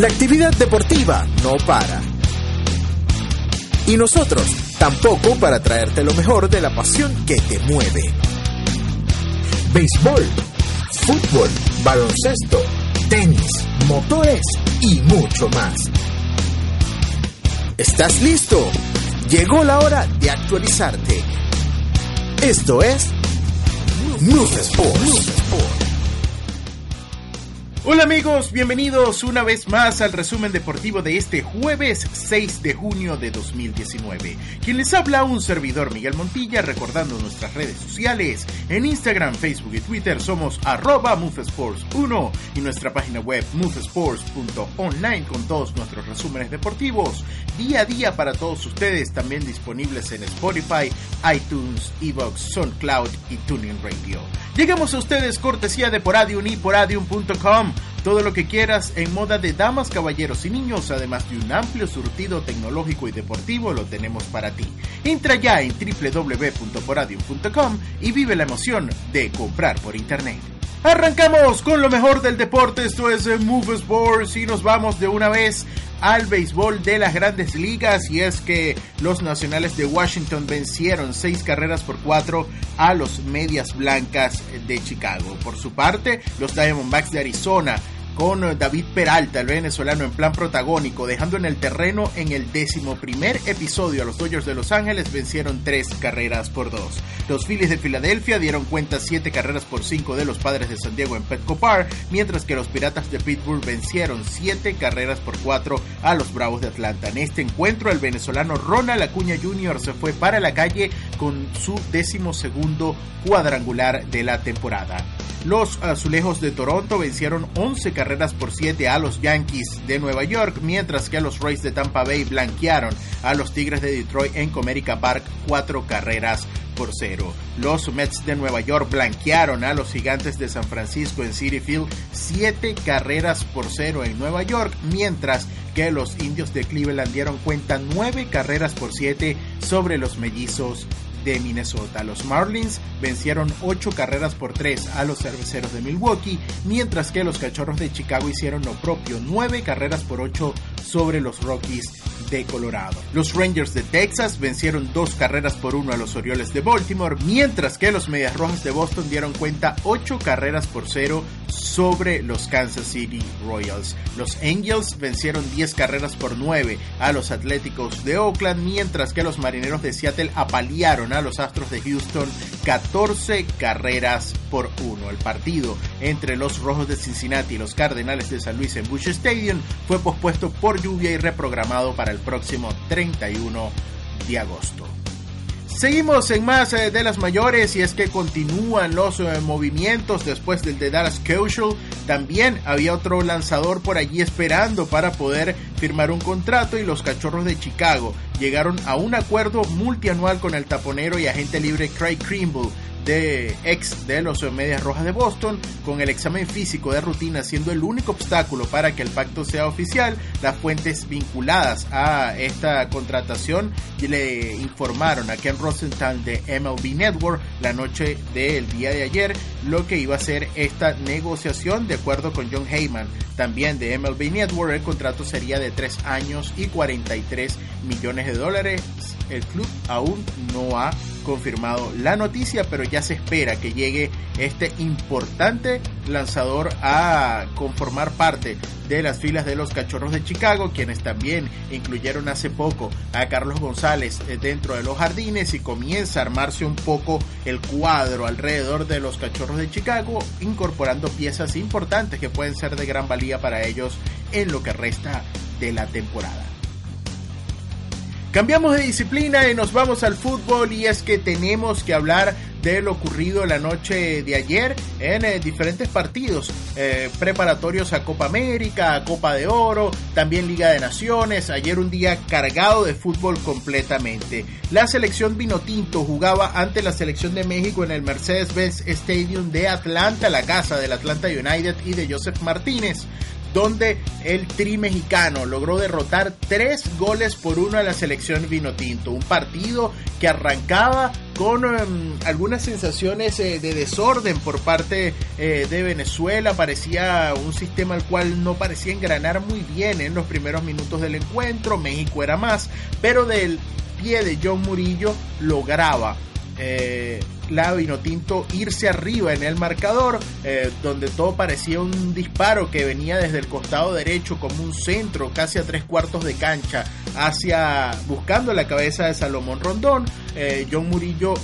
La actividad deportiva no para. Y nosotros tampoco para traerte lo mejor de la pasión que te mueve. Béisbol, fútbol, baloncesto, tenis, motores y mucho más. ¿Estás listo? Llegó la hora de actualizarte. Esto es News Sports. Hola amigos, bienvenidos una vez más al resumen deportivo de este jueves 6 de junio de 2019. Quien les habla un servidor Miguel Montilla recordando nuestras redes sociales. En Instagram, Facebook y Twitter somos arroba 1 y nuestra página web movesports.online con todos nuestros resúmenes deportivos día a día para todos ustedes también disponibles en Spotify, iTunes, Evox, SoundCloud y Tuning Radio. Llegamos a ustedes cortesía de Poradium y poradium.com. Todo lo que quieras en moda de damas, caballeros y niños, además de un amplio surtido tecnológico y deportivo, lo tenemos para ti. Entra ya en www.poradium.com y vive la emoción de comprar por internet. Arrancamos con lo mejor del deporte, esto es Move Sports y nos vamos de una vez al béisbol de las grandes ligas y es que los nacionales de Washington vencieron seis carreras por cuatro a los medias blancas de Chicago. Por su parte, los Diamondbacks de Arizona con David Peralta, el venezolano, en plan protagónico, dejando en el terreno en el décimo primer episodio a los Dodgers de Los Ángeles, vencieron tres carreras por dos. Los Phillies de Filadelfia dieron cuenta siete carreras por cinco de los Padres de San Diego en Petco Park, mientras que los Piratas de Pittsburgh vencieron siete carreras por cuatro a los Bravos de Atlanta. En este encuentro, el venezolano Ronald Acuña Jr. se fue para la calle con su décimo segundo cuadrangular de la temporada. Los azulejos de Toronto vencieron 11 carreras por 7 a los Yankees de Nueva York, mientras que los Rays de Tampa Bay blanquearon a los Tigres de Detroit en Comerica Park 4 carreras por 0. Los Mets de Nueva York blanquearon a los Gigantes de San Francisco en City Field 7 carreras por 0 en Nueva York, mientras que los Indios de Cleveland dieron cuenta 9 carreras por 7 sobre los Mellizos de Minnesota. Los Marlins vencieron 8 carreras por 3 a los cerveceros de Milwaukee, mientras que los Cachorros de Chicago hicieron lo propio, 9 carreras por 8 sobre los Rockies de Colorado. Los Rangers de Texas vencieron 2 carreras por 1 a los Orioles de Baltimore, mientras que los Medias Rojas de Boston dieron cuenta 8 carreras por 0 sobre los Kansas City Royals. Los Angels vencieron 10 carreras por 9 a los Atléticos de Oakland, mientras que los Marineros de Seattle apalearon a los Astros de Houston 14 carreras por 1. El partido entre los Rojos de Cincinnati y los Cardenales de San Luis en Bush Stadium fue pospuesto por lluvia y reprogramado para el próximo 31 de agosto. Seguimos en más eh, de las mayores y es que continúan los eh, movimientos después del de Dallas Keuchel. También había otro lanzador por allí esperando para poder firmar un contrato y los Cachorros de Chicago llegaron a un acuerdo multianual con el taponero y agente libre Craig Krimble de ex de los Medias Rojas de Boston, con el examen físico de rutina siendo el único obstáculo para que el pacto sea oficial. Las fuentes vinculadas a esta contratación le informaron a Ken Rosenthal de MLB Network la noche del día de ayer lo que iba a ser esta negociación de acuerdo con John Heyman también de MLB Network. El contrato sería de 3 años y 43 millones de dólares. El club aún no ha confirmado la noticia, pero ya se espera que llegue este importante lanzador a conformar parte de las filas de los Cachorros de Chicago, quienes también incluyeron hace poco a Carlos González eh, dentro de los jardines y comienza a armarse un poco el cuadro alrededor de los Cachorros de Chicago, incorporando piezas importantes que pueden ser de gran valía para ellos en lo que resta de la temporada. Cambiamos de disciplina y nos vamos al fútbol y es que tenemos que hablar de lo ocurrido la noche de ayer en eh, diferentes partidos eh, preparatorios a Copa América, a Copa de Oro, también Liga de Naciones. Ayer un día cargado de fútbol completamente. La selección Vinotinto jugaba ante la selección de México en el Mercedes-Benz Stadium de Atlanta, la casa del Atlanta United y de Joseph Martínez donde el tri mexicano logró derrotar tres goles por uno a la selección Vinotinto. Un partido que arrancaba con em, algunas sensaciones eh, de desorden por parte eh, de Venezuela. Parecía un sistema al cual no parecía engranar muy bien en los primeros minutos del encuentro. México era más, pero del pie de John Murillo lograba eh, la Vinotinto irse arriba en el marcador, eh, donde todo parecía un disparo que venía desde el costado derecho como un centro, casi a tres cuartos de cancha, hacia buscando la cabeza de Salomón Rondón. Eh, John Murillo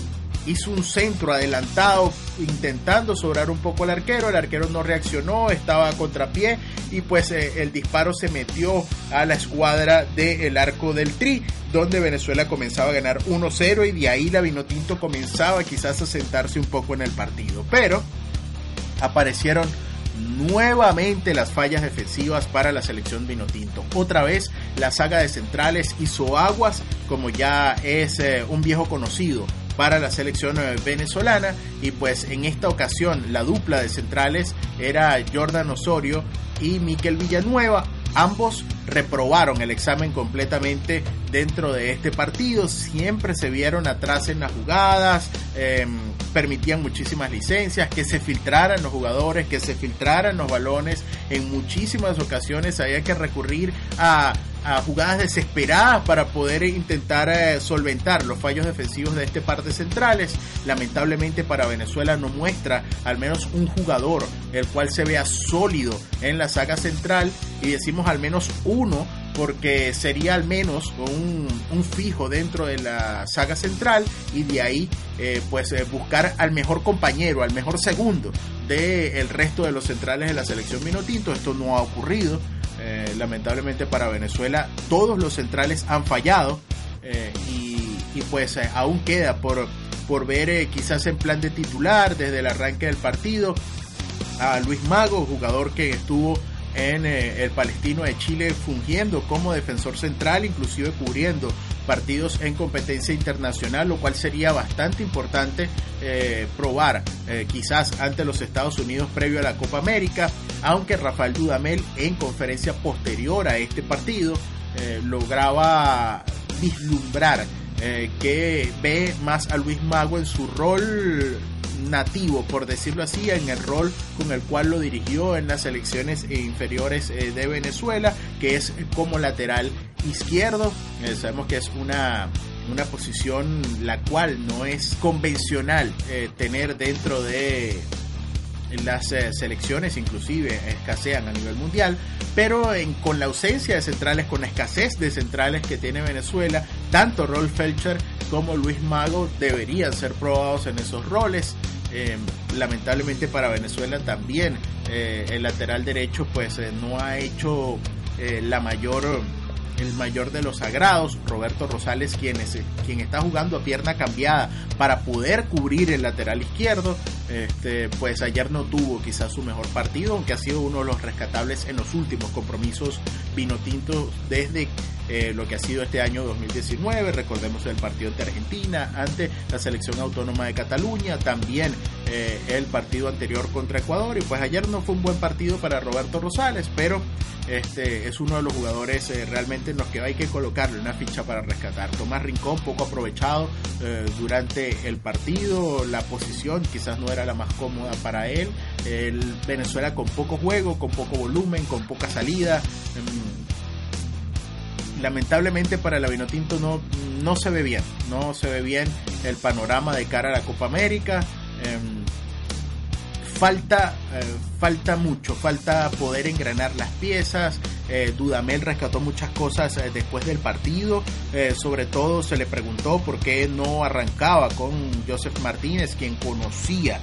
hizo un centro adelantado intentando sobrar un poco al arquero, el arquero no reaccionó, estaba a contrapié y pues eh, el disparo se metió a la escuadra del arco del Tri, donde Venezuela comenzaba a ganar 1-0 y de ahí la Vinotinto comenzaba quizás a sentarse un poco en el partido, pero aparecieron nuevamente las fallas defensivas para la selección Vinotinto. Otra vez la saga de centrales hizo aguas, como ya es eh, un viejo conocido para la selección eh, venezolana. Y pues en esta ocasión la dupla de centrales era Jordan Osorio y Miquel Villanueva. Ambos reprobaron el examen completamente dentro de este partido, siempre se vieron atrás en las jugadas, em, permitían muchísimas licencias, que se filtraran los jugadores, que se filtraran los balones, en muchísimas ocasiones había que recurrir a a jugadas desesperadas para poder intentar eh, solventar los fallos defensivos de este par de centrales. Lamentablemente para Venezuela no muestra al menos un jugador el cual se vea sólido en la saga central y decimos al menos uno porque sería al menos un, fijo dentro de la saga central y de ahí eh, pues eh, buscar al mejor compañero, al mejor segundo del resto de los centrales de la selección Minotinto. Esto no ha ocurrido. Eh, lamentablemente para Venezuela todos los centrales han fallado eh, y, pues eh, aún queda por, por ver quizás en plan de titular desde el arranque del partido a Luis Mago, jugador que estuvo en el Palestino de Chile fungiendo como defensor central, inclusive cubriendo partidos en competencia internacional, lo cual sería bastante importante eh, probar eh, quizás ante los Estados Unidos previo a la Copa América, aunque Rafael Dudamel en conferencia posterior a este partido eh, lograba vislumbrar que ve más a Luis Mago en su rol nativo, por decirlo así, en el rol con el cual lo dirigió en las elecciones inferiores de Venezuela, que es como lateral izquierdo. Eh, sabemos que es una, una posición la cual no es convencional eh, tener dentro de las eh, selecciones inclusive escasean a nivel mundial, pero con la ausencia de centrales, con la escasez de centrales que tiene Venezuela, tanto Rolf Felcher como Luis Mago deberían ser probados en esos roles. lamentablemente para Venezuela también el lateral derecho pues no ha hecho la mayor el mayor de los sagrados, Roberto Rosales, quien, es, quien está jugando a pierna cambiada para poder cubrir el lateral izquierdo. Este, pues ayer no tuvo quizás su mejor partido, aunque ha sido uno de los rescatables en los últimos compromisos vinotintos desde eh, lo que ha sido este año 2019. Recordemos el partido ante Argentina, ante la selección autónoma de Cataluña, también eh, el partido anterior contra Ecuador. Y pues ayer no fue un buen partido para Roberto Rosales, pero este es uno de los jugadores eh, realmente en los que hay que colocarle una ficha para rescatar. Tomás Rincón, poco aprovechado eh, durante el partido, la posición quizás no era la más cómoda para él. El Venezuela con poco juego, con poco volumen, con poca salida. Mm, lamentablemente para el Vinotinto no, no se ve bien, no se ve bien el panorama de cara a la Copa América. Em, falta, eh, falta mucho, falta poder engranar las piezas. Eh, Dudamel rescató muchas cosas eh, después del partido. sobre todo se le preguntó por qué no arrancaba con Joseph Martínez, quien conocía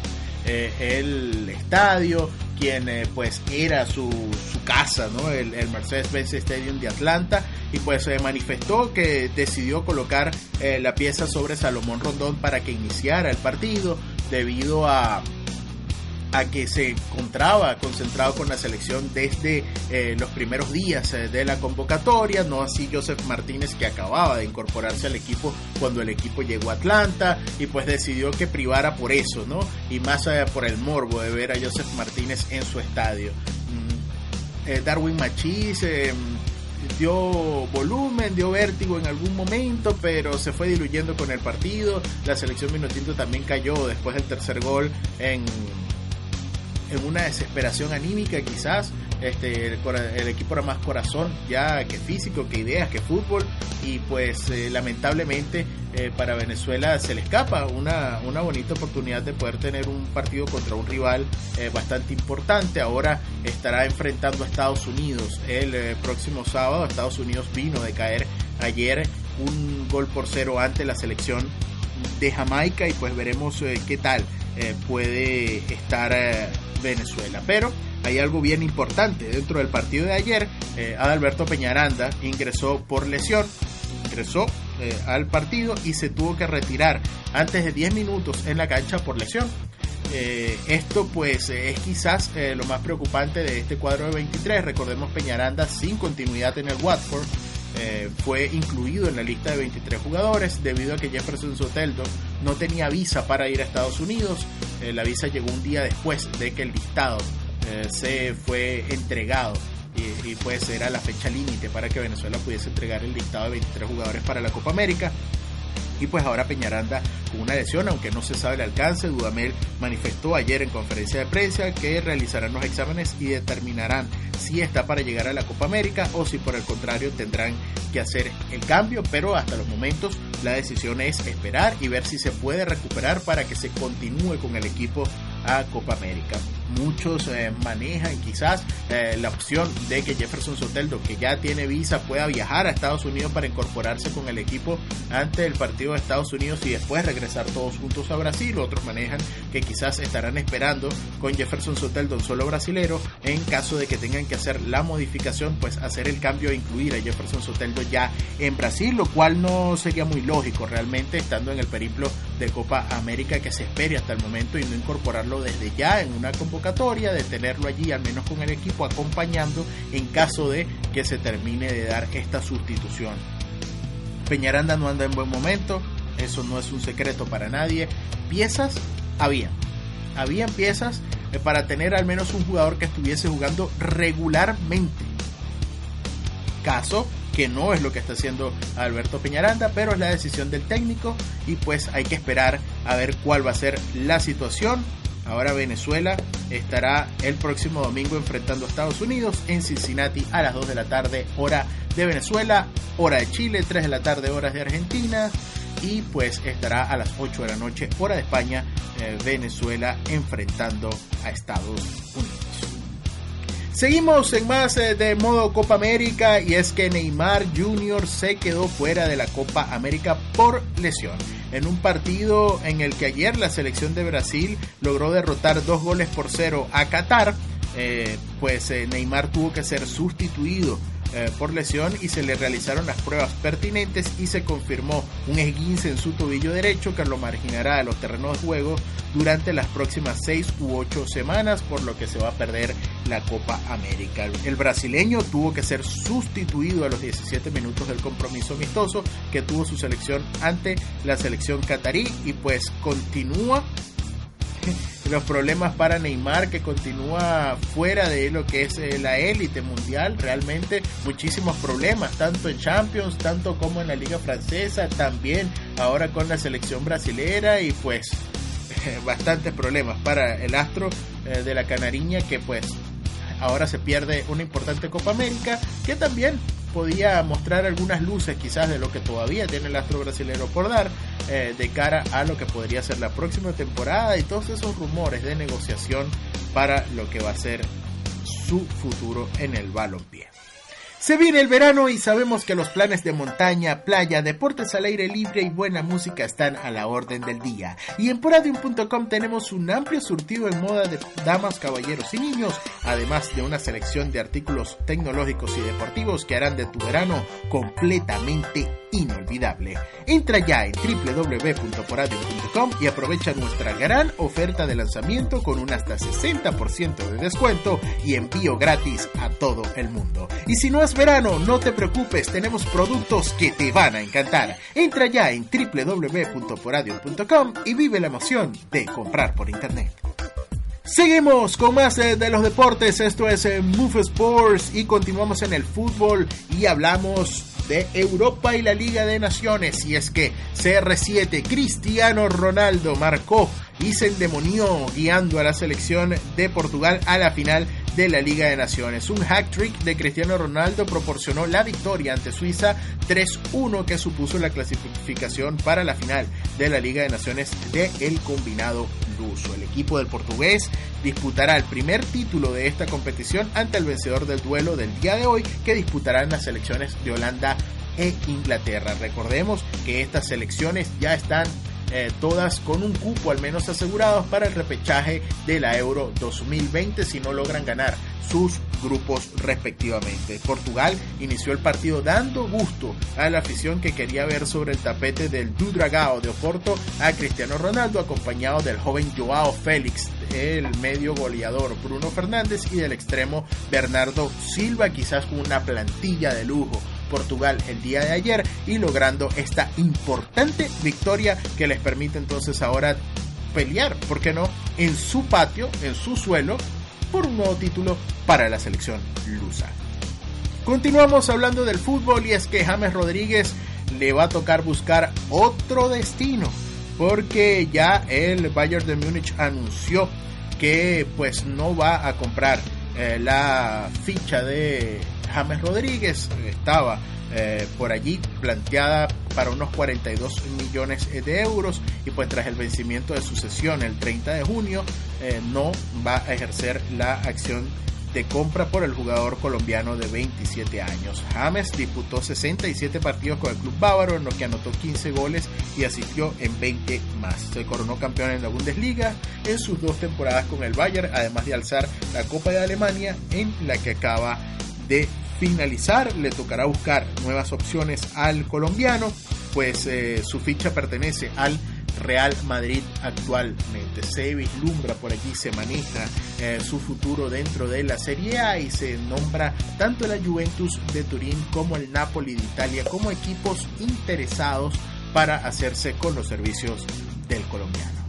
el estadio, quien pues era su, su casa, ¿no? el, el Mercedes-Benz Stadium de Atlanta, y pues se manifestó que decidió colocar la pieza sobre Salomón Rondón para que iniciara el partido debido a a que se encontraba concentrado con la selección desde eh, los primeros días eh, de la convocatoria, no así Joseph Martínez que acababa de incorporarse al equipo cuando el equipo llegó a Atlanta y pues decidió que privara por eso, ¿no? Y más allá por el morbo de ver a Joseph Martínez en su estadio. Darwin Machis dio volumen, dio vértigo en algún momento, pero se fue diluyendo con el partido. La selección Minotinto también cayó después del tercer gol en, en una desesperación anímica quizás. Este, el, equipo era más corazón ya que físico, que ideas, que fútbol y pues eh, lamentablemente eh, para Venezuela se le escapa una, una bonita oportunidad de poder tener un partido contra un rival eh, bastante importante. Ahora estará enfrentando a Estados Unidos el próximo sábado. Estados Unidos vino de caer ayer un gol por cero ante la selección de Jamaica y pues veremos qué tal puede estar Venezuela. Pero hay algo bien importante. Dentro del partido de ayer, eh, Adalberto Peñaranda ingresó por lesión, ingresó eh, al partido y se tuvo que retirar antes de 10 minutos en la cancha por lesión. Eh, esto pues es quizás lo más preocupante de este cuadro de 23. Recordemos Peñaranda sin continuidad en el Watford. fue incluido en la lista de 23 jugadores debido a que Jefferson Soteldo no tenía visa para ir a Estados Unidos. la visa llegó un día después de que el listado eh, se fue entregado. Y, pues era la fecha límite para que Venezuela pudiese entregar el listado de 23 jugadores para la Copa América. Y pues ahora Peñaranda con una lesión, aunque no se sabe el alcance, Dudamel manifestó ayer en conferencia de prensa que realizarán los exámenes y determinarán si está para llegar a la Copa América o si por el contrario tendrán que hacer el cambio, pero hasta los momentos la decisión es esperar y ver si se puede recuperar para que se continúe con el equipo a Copa América muchos eh, manejan quizás eh, la opción de que Jefferson Soteldo, que ya tiene visa, pueda viajar a Estados Unidos para incorporarse con el equipo ante el partido de Estados Unidos y después regresar todos juntos a Brasil. Otros manejan que quizás estarán esperando con Jefferson Soteldo, solo brasilero, en caso de que tengan que hacer la modificación, pues hacer el cambio e incluir a Jefferson Soteldo ya en Brasil, lo cual no sería muy lógico realmente estando en el periplo de Copa América que se espere hasta el momento y no incorporarlo desde ya en una convocatoria de tenerlo allí, al menos con el equipo acompañando en caso de que se termine de dar esta sustitución. Peñaranda no anda en buen momento, eso no es un secreto para nadie. Piezas había, habían piezas eh, para tener al menos un jugador que estuviese jugando regularmente. Caso que no es lo que está haciendo Alberto Peñaranda, pero es la decisión del técnico y pues hay que esperar a ver cuál va a ser la situación Ahora Venezuela estará el próximo domingo enfrentando a Estados Unidos en Cincinnati a las 2 de la tarde, hora de Venezuela, hora de Chile, 3 de la tarde, horas de Argentina. Y pues estará a las 8 de la noche, hora de España, eh, Venezuela enfrentando a Estados Unidos. Seguimos en más eh, de modo Copa América y es que Neymar Jr. se quedó fuera de la Copa América por lesión en un partido en el que ayer la selección de Brasil logró derrotar dos goles por cero a Qatar, eh, pues eh, Neymar tuvo que ser sustituido eh, por lesión y se le realizaron las pruebas pertinentes y se confirmó un esguince en su tobillo derecho que lo marginará de los terrenos de juego durante las próximas seis u ocho semanas, por lo que se va a perder la Copa América. El brasileño tuvo que ser sustituido a los 17 minutos del compromiso amistoso que tuvo su selección ante la selección catarí y pues continúa los problemas para Neymar que continúa fuera de lo que es eh, la élite mundial, realmente muchísimos problemas, tanto en Champions, tanto como en la liga francesa, también ahora con la selección brasilera y pues bastantes problemas para el astro eh, de la Canariña que pues ahora se pierde una importante Copa América que también podía mostrar algunas luces quizás de lo que todavía tiene el astro brasileño por dar eh, de cara a lo que podría ser la próxima temporada y todos esos rumores de negociación para lo que va a ser su futuro en el balompié. Se viene el verano y sabemos que los planes de montaña, playa, deportes al aire libre y buena música están a la orden del día. Y en poradium.com tenemos un amplio surtido en moda de damas, caballeros y niños, además de una selección de artículos tecnológicos y deportivos que harán de tu verano completamente inolvidable. Entra ya en www.poradium.com y aprovecha nuestra gran oferta de lanzamiento con un hasta 60% de descuento y envío gratis a todo el mundo. Y si no verano, no te preocupes, tenemos productos que te van a encantar. Entra ya en www.poradio.com y vive la emoción de comprar por internet. Seguimos con más eh, de los deportes, esto es eh, Move Sports y continuamos en el fútbol y hablamos de Europa y la Liga de Naciones y es que CR7 Cristiano Ronaldo marcó y se endemonió guiando a la selección de Portugal a la final de la Liga de Naciones. Un hack trick de Cristiano Ronaldo proporcionó la victoria ante Suiza 3-1 que supuso la clasificación para la final de la Liga de Naciones del el combinado luso. El equipo del portugués disputará el primer título de esta competición ante el vencedor del duelo del día de hoy que disputarán las selecciones de Holanda e Inglaterra. Recordemos que estas selecciones ya están eh, todas con un cupo al menos asegurados para el repechaje de la Euro 2020 si no logran ganar sus grupos respectivamente. Portugal inició el partido dando gusto a la afición que quería ver sobre el tapete del Dudragao de Oporto a Cristiano Ronaldo acompañado del joven Joao Félix, el medio goleador Bruno Fernández y del extremo Bernardo Silva, quizás con una plantilla de lujo. Portugal el día de ayer y logrando esta importante victoria que les permite entonces ahora pelear, ¿por qué no?, en su patio, en su suelo, por un nuevo título para la selección lusa. Continuamos hablando del fútbol y es que James Rodríguez le va a tocar buscar otro destino porque ya el Bayern de Múnich anunció que pues no va a comprar eh, la ficha de James Rodríguez estaba eh, por allí planteada para unos 42 millones de euros y pues tras el vencimiento de su sesión el 30 de junio eh, no va a ejercer la acción de compra por el jugador colombiano de 27 años. James disputó 67 partidos con el club bávaro en los que anotó 15 goles y asistió en 20 más. Se coronó campeón en la Bundesliga en sus dos temporadas con el Bayern, además de alzar la Copa de Alemania en la que acaba de finalizar, le tocará buscar nuevas opciones al colombiano, pues eh, su ficha pertenece al Real Madrid actualmente. Se vislumbra por allí, se maneja eh, su futuro dentro de la Serie A y se nombra tanto la Juventus de Turín como el Napoli de Italia como equipos interesados para hacerse con los servicios del colombiano.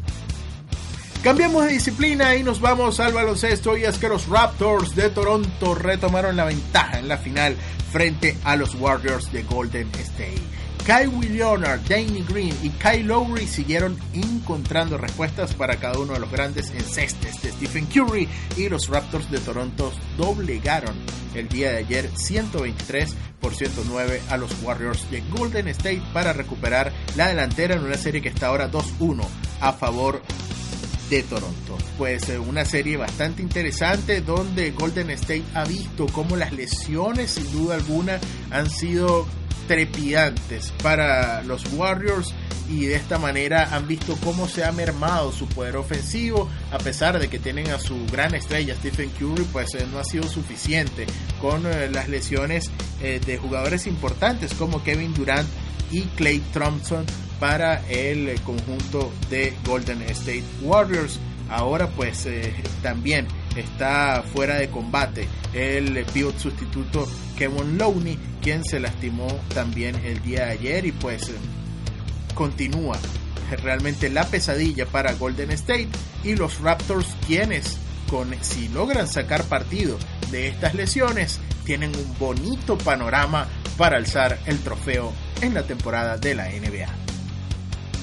Cambiamos de disciplina y nos vamos al baloncesto y es que los Raptors de Toronto retomaron la ventaja en la final frente a los Warriors de Golden State. Kyle Leonard, Danny Green y Kyle Lowry siguieron encontrando respuestas para cada uno de los grandes encestes de Stephen Curry y los Raptors de Toronto doblegaron el día de ayer 123 por 109 a los Warriors de Golden State para recuperar la delantera en una serie que está ahora 2-1 a favor de Toronto. Pues eh, una serie bastante interesante donde Golden State ha visto cómo las lesiones sin duda alguna han sido trepidantes para los Warriors y de esta manera han visto cómo se ha mermado su poder ofensivo a pesar de que tienen a su gran estrella Stephen Curry pues eh, no ha sido suficiente con eh, las lesiones de jugadores importantes como Kevin Durant y Clay Thompson para el conjunto de Golden State Warriors. Ahora pues eh, también está fuera de combate el pivot sustituto Kevin Looney, quien se lastimó también el día de ayer y pues continúa realmente la pesadilla para Golden State y los Raptors quienes con si logran sacar partido de estas lesiones tienen un bonito panorama para alzar el trofeo en la temporada de la NBA.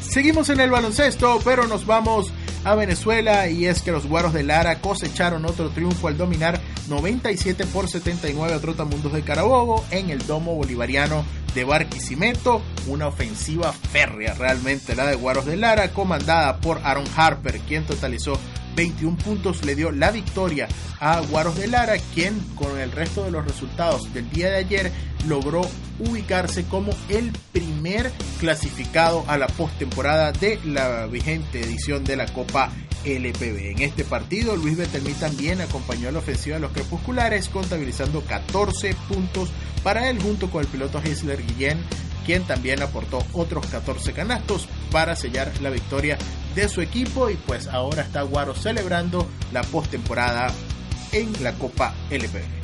Seguimos en el baloncesto, pero nos vamos a Venezuela y es que los Guaros de Lara cosecharon otro triunfo al dominar 97 por 79 a Trotamundos de Carabobo en el domo bolivariano de Barquisimeto, una ofensiva férrea realmente la de Guaros de Lara, comandada por Aaron Harper, quien totalizó 21 puntos le dio la victoria a Guaros de Lara, quien con el resto de los resultados del día de ayer logró ubicarse como el primer clasificado a la postemporada de la vigente edición de la Copa LPB. En este partido, Luis Betelmí también acompañó a la ofensiva de los crepusculares, contabilizando 14 puntos para él junto con el piloto Gisler Guillén quien también aportó otros 14 canastos para sellar la victoria de su equipo y pues ahora está Guaro celebrando la postemporada en la Copa LPB.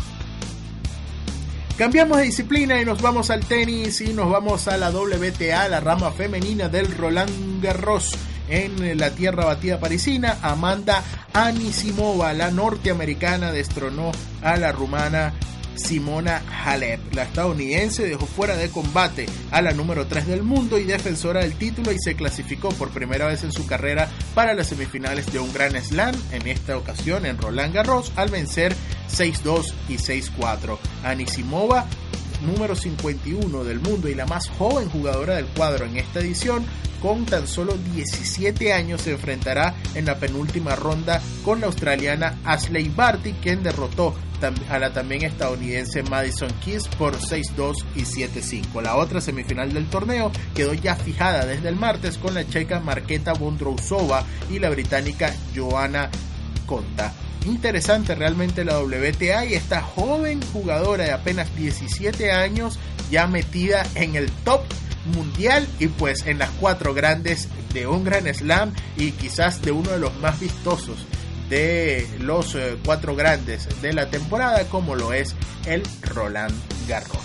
Cambiamos de disciplina y nos vamos al tenis y nos vamos a la WTA, la rama femenina del Roland Garros en la tierra batida parisina. Amanda Anisimova, la norteamericana, destronó a la rumana Simona Halep. La estadounidense dejó fuera de combate a la número 3 del mundo y defensora del título y se clasificó por primera vez en su carrera para las semifinales de un Gran Slam, en esta ocasión en Roland Garros, al vencer 6-2 y 6-4. Anisimova número 51 del mundo y la más joven jugadora del cuadro en esta edición, con tan solo 17 años se enfrentará en la penúltima ronda con la australiana Ashley Barty, quien derrotó a la también estadounidense Madison Keys por 6-2 y 7-5. La otra semifinal del torneo quedó ya fijada desde el martes con la checa Marketa Bondrousova y la británica Joanna Conta. Interesante realmente la WTA y esta joven jugadora de apenas 17 años ya metida en el top mundial y pues en las cuatro grandes de un gran slam y quizás de uno de los más vistosos de los eh, cuatro grandes de la temporada como lo es el Roland Garros.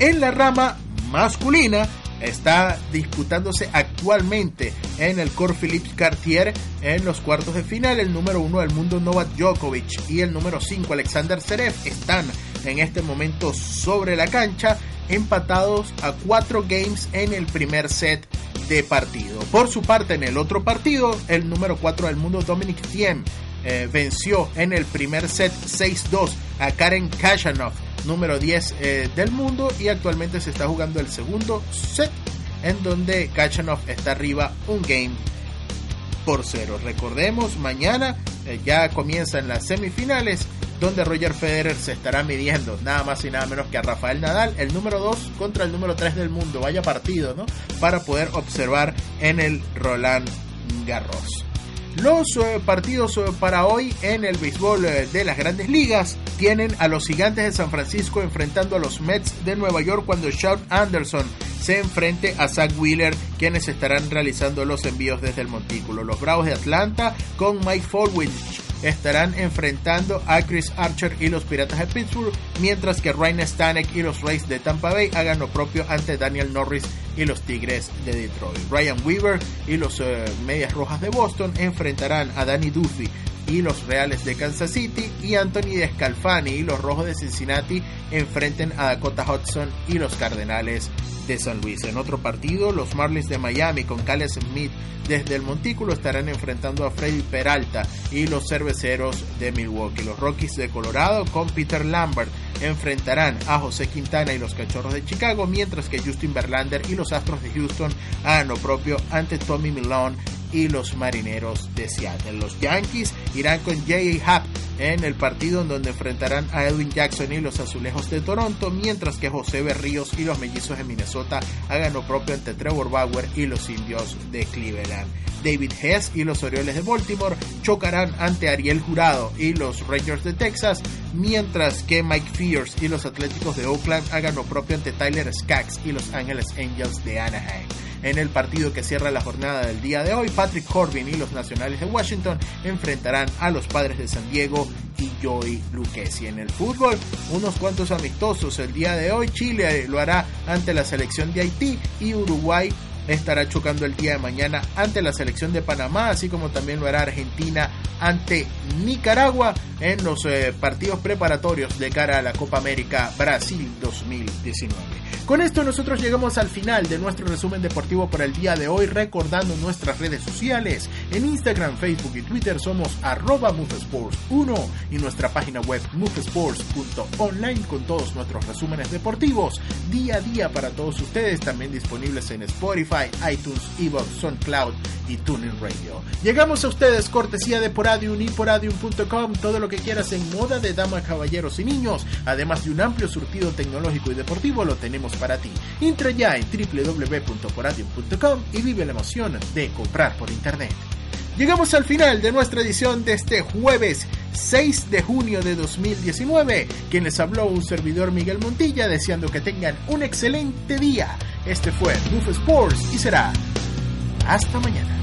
En la rama masculina está disputándose actualmente en el Cor Philippe Cartier en los cuartos de final. El número uno del mundo Novak Djokovic y el número 5 Alexander Zverev están en este momento sobre la cancha empatados a cuatro games en el primer set de partido. Por su parte, en el otro partido, el número 4 del mundo, Dominic Thiem, eh, venció en el primer set 6-2 a Karen Kashanov, número 10 eh, del mundo, y actualmente se está jugando el segundo set, en donde Kashanov está arriba un game por cero. Recordemos, mañana eh, ya comienzan las semifinales donde Roger Federer se estará midiendo nada más y nada menos que a Rafael Nadal, el número 2 contra el número 3 del mundo. Vaya partido, ¿no? Para poder observar en el Roland Garros. Los eh, partidos eh, para hoy en el béisbol de las grandes ligas tienen a los gigantes de San Francisco enfrentando a los Mets de Nueva York cuando Sean Anderson se enfrente a Zach Wheeler, quienes estarán realizando los envíos desde el montículo. Los Bravos de Atlanta con Mike Folwich estarán enfrentando a Chris Archer y los Piratas de Pittsburgh, mientras que Ryan Stanek y los Rays de Tampa Bay hagan lo propio ante Daniel Norris y los Tigres de Detroit. Ryan Weaver y los eh, Medias Rojas de Boston enfrentarán a Danny Duffy y los Reales de Kansas City y Anthony Descalfani y los Rojos de Cincinnati enfrenten a Dakota Hudson y los Cardenales de San Luis. En otro partido, los Marlins de Miami con Caleb Smith desde el montículo estarán enfrentando a Freddy Peralta y los Cerveceros de Milwaukee. Los Rockies de Colorado con Peter Lambert enfrentarán a José Quintana y los Cachorros de Chicago, mientras que Justin Verlander y los Astros de Houston hagan lo propio ante Tommy Milone y los Marineros de Seattle. Los Yankees irán con J.A. Happ en el partido en donde enfrentarán a Edwin Jackson y los Azulejos de Toronto, mientras que José Berríos y los Mellizos de Minnesota hagan lo propio ante Trevor Bauer y los Indios de Cleveland. David Hess y los Orioles de Baltimore chocarán ante Ariel Jurado y los Rangers de Texas, mientras que Mike Fears y los Atléticos de Oakland hagan lo propio ante Tyler Skaggs y los Angeles Angels de Anaheim. En el partido que cierra la jornada del día de hoy, Patrick Corbin y los Nacionales de Washington enfrentarán a los Padres de San Diego y Joey Lucchesi. En el fútbol, unos cuantos amistosos el día de hoy. Chile lo hará ante la selección de Haití y Uruguay estará chocando el día de mañana ante la selección de Panamá, así como también lo hará Argentina ante Nicaragua en los eh, partidos preparatorios de cara a la Copa América Brasil 2019. Con esto nosotros llegamos al final de nuestro resumen deportivo por el día de hoy, recordando nuestras redes sociales. En Instagram, Facebook y Twitter somos arroba 1 y nuestra página web movesports.online con todos nuestros resúmenes deportivos día a día para todos ustedes, también disponibles en Spotify, iTunes, Evox, SoundCloud y Tuning Radio. Llegamos a ustedes cortesía de Poradium y poradium.com, todo lo que quieras en moda de damas, caballeros y niños, además de un amplio surtido tecnológico y deportivo, lo tenemos para ti. Entra ya en www.poradium.com y vive la emoción de comprar por internet. Llegamos al final de nuestra edición de este jueves 6 de junio de 2019. Quien les habló un servidor Miguel Montilla deseando que tengan un excelente día. Este fue Move Sports y será hasta mañana.